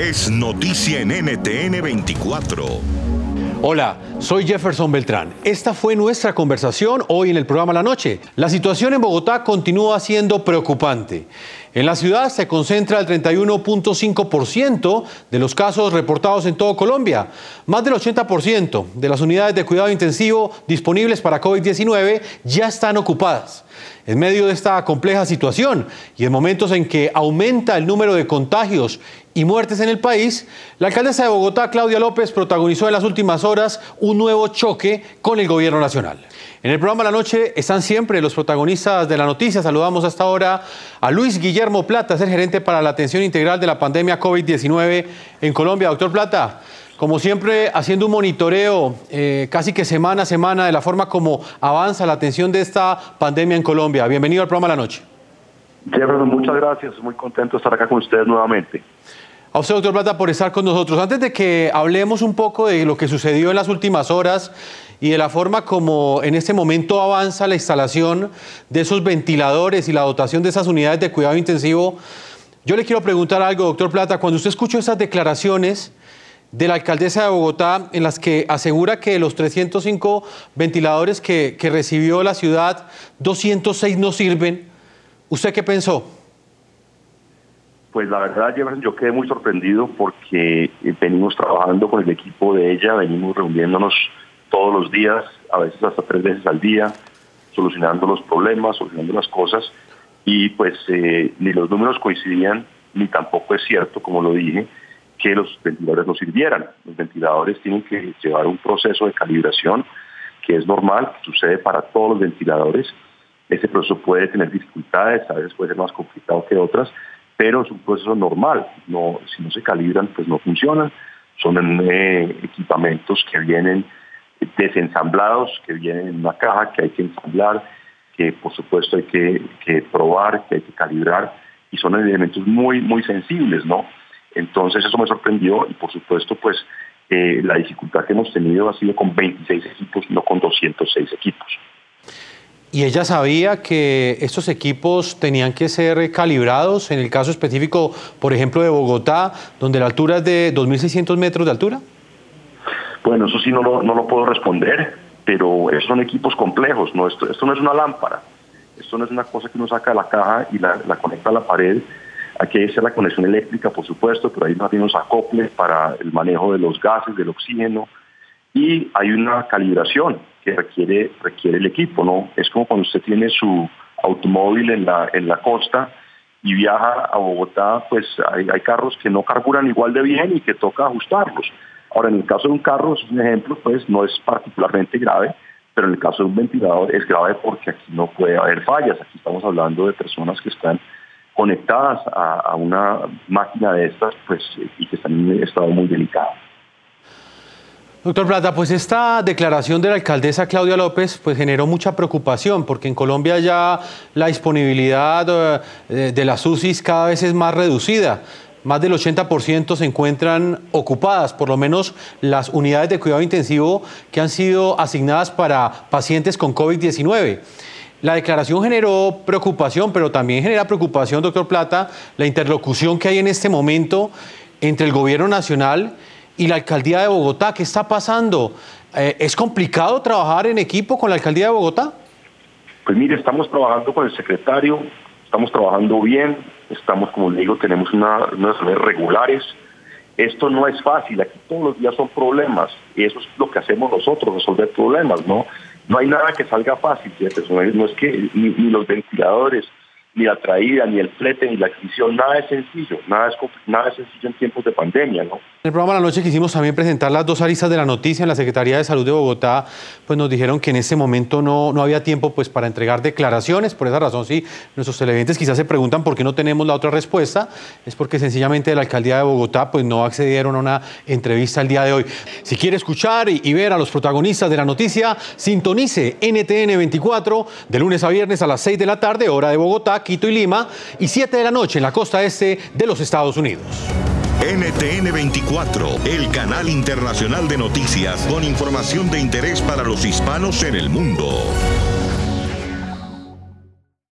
es noticia en NTN 24. Hola, soy Jefferson Beltrán. Esta fue nuestra conversación hoy en el programa La Noche. La situación en Bogotá continúa siendo preocupante. En la ciudad se concentra el 31.5% de los casos reportados en todo Colombia. Más del 80% de las unidades de cuidado intensivo disponibles para COVID-19 ya están ocupadas. En medio de esta compleja situación y en momentos en que aumenta el número de contagios y muertes en el país, la alcaldesa de Bogotá, Claudia López, protagonizó en las últimas horas un nuevo choque con el gobierno nacional. En el programa La Noche están siempre los protagonistas de la noticia. Saludamos hasta ahora a Luis Guillermo Plata, es el gerente para la atención integral de la pandemia COVID-19 en Colombia. Doctor Plata, como siempre, haciendo un monitoreo eh, casi que semana a semana de la forma como avanza la atención de esta pandemia en Colombia. Bienvenido al programa La Noche. Jefferson, muchas gracias. Muy contento de estar acá con ustedes nuevamente. A usted, doctor Plata, por estar con nosotros. Antes de que hablemos un poco de lo que sucedió en las últimas horas y de la forma como en este momento avanza la instalación de esos ventiladores y la dotación de esas unidades de cuidado intensivo, yo le quiero preguntar algo, doctor Plata. Cuando usted escuchó esas declaraciones de la alcaldesa de Bogotá en las que asegura que los 305 ventiladores que recibió la ciudad, 206 no sirven, ¿usted qué pensó? Pues la verdad, yo quedé muy sorprendido porque eh, venimos trabajando con el equipo de ella, venimos reuniéndonos todos los días, a veces hasta tres veces al día, solucionando los problemas, solucionando las cosas, y pues eh, ni los números coincidían, ni tampoco es cierto, como lo dije, que los ventiladores no sirvieran. Los ventiladores tienen que llevar un proceso de calibración que es normal, que sucede para todos los ventiladores. Ese proceso puede tener dificultades, a veces puede ser más complicado que otras, pero es un proceso normal. No, si no se calibran, pues no funcionan. Son eh, equipamientos que vienen desensamblados, que vienen en una caja que hay que ensamblar, que por supuesto hay que, probar, que hay que calibrar, y son elementos muy, muy sensibles, ¿no? Entonces eso me sorprendió y por supuesto pues eh, la dificultad que hemos tenido ha sido con 26 equipos, no con 206 equipos. ¿Y ella sabía que estos equipos tenían que ser calibrados en el caso específico, por ejemplo, de Bogotá, donde la altura es de 2.600 metros de altura? Bueno, eso sí no lo, no lo puedo responder, pero son equipos complejos, ¿no? Esto, esto no es una lámpara, esto no es una cosa que uno saca de la caja y la, conecta a la pared. Aquí hay que hacer la conexión eléctrica, por supuesto, pero hay más bien unos acoples para el manejo de los gases, del oxígeno, y hay una calibración que requiere, requiere el equipo, ¿no? Es como cuando usted tiene su automóvil en la, en la costa y viaja a Bogotá, pues hay, hay carros que no carburan igual de bien y que toca ajustarlos. Ahora, en el caso de un carro, es un ejemplo, pues no es particularmente grave, pero en el caso de un ventilador es grave porque aquí no puede haber fallas. Aquí estamos hablando de personas que están conectadas a, una máquina de estas pues, y que están en un estado muy delicado. Doctor Plata, pues esta declaración de la alcaldesa Claudia López pues generó mucha preocupación porque en Colombia ya la disponibilidad eh, de las UCIs cada vez es más reducida. Más del 80% se encuentran ocupadas, por lo menos las unidades de cuidado intensivo que han sido asignadas para pacientes con COVID-19. La declaración generó preocupación, pero también genera preocupación, doctor Plata, la interlocución que hay en este momento entre el gobierno nacional y la alcaldía de Bogotá. ¿Qué está pasando? Eh, ¿Es complicado trabajar en equipo con la alcaldía de Bogotá? Pues mire, estamos trabajando con el secretario, estamos trabajando bien, estamos, como le digo, tenemos una, unas redes regulares. Esto no es fácil, aquí todos los días son problemas y eso es lo que hacemos nosotros, resolver problemas, ¿no? No hay nada que salga fácil, no es que ni los ventiladores, ni la traída, ni el flete, ni la adquisición, nada es sencillo, nada es, nada es sencillo en tiempos de pandemia, ¿no? En el programa de la noche quisimos también presentar las dos aristas de la noticia en la Secretaría de Salud de Bogotá, pues nos dijeron que en ese momento no, no había tiempo pues para entregar declaraciones, por esa razón sí, nuestros televidentes quizás se preguntan por qué no tenemos la otra respuesta, es porque sencillamente la Alcaldía de Bogotá pues no accedieron a una entrevista el día de hoy. Si quiere escuchar y, y ver a los protagonistas de la noticia, sintonice NTN 24 de lunes a viernes a las 6 de la tarde, hora de Quito y Lima, y 7 de la noche en la costa este de los Estados Unidos. NTN 24, el canal internacional de noticias con información de interés para los hispanos en el mundo.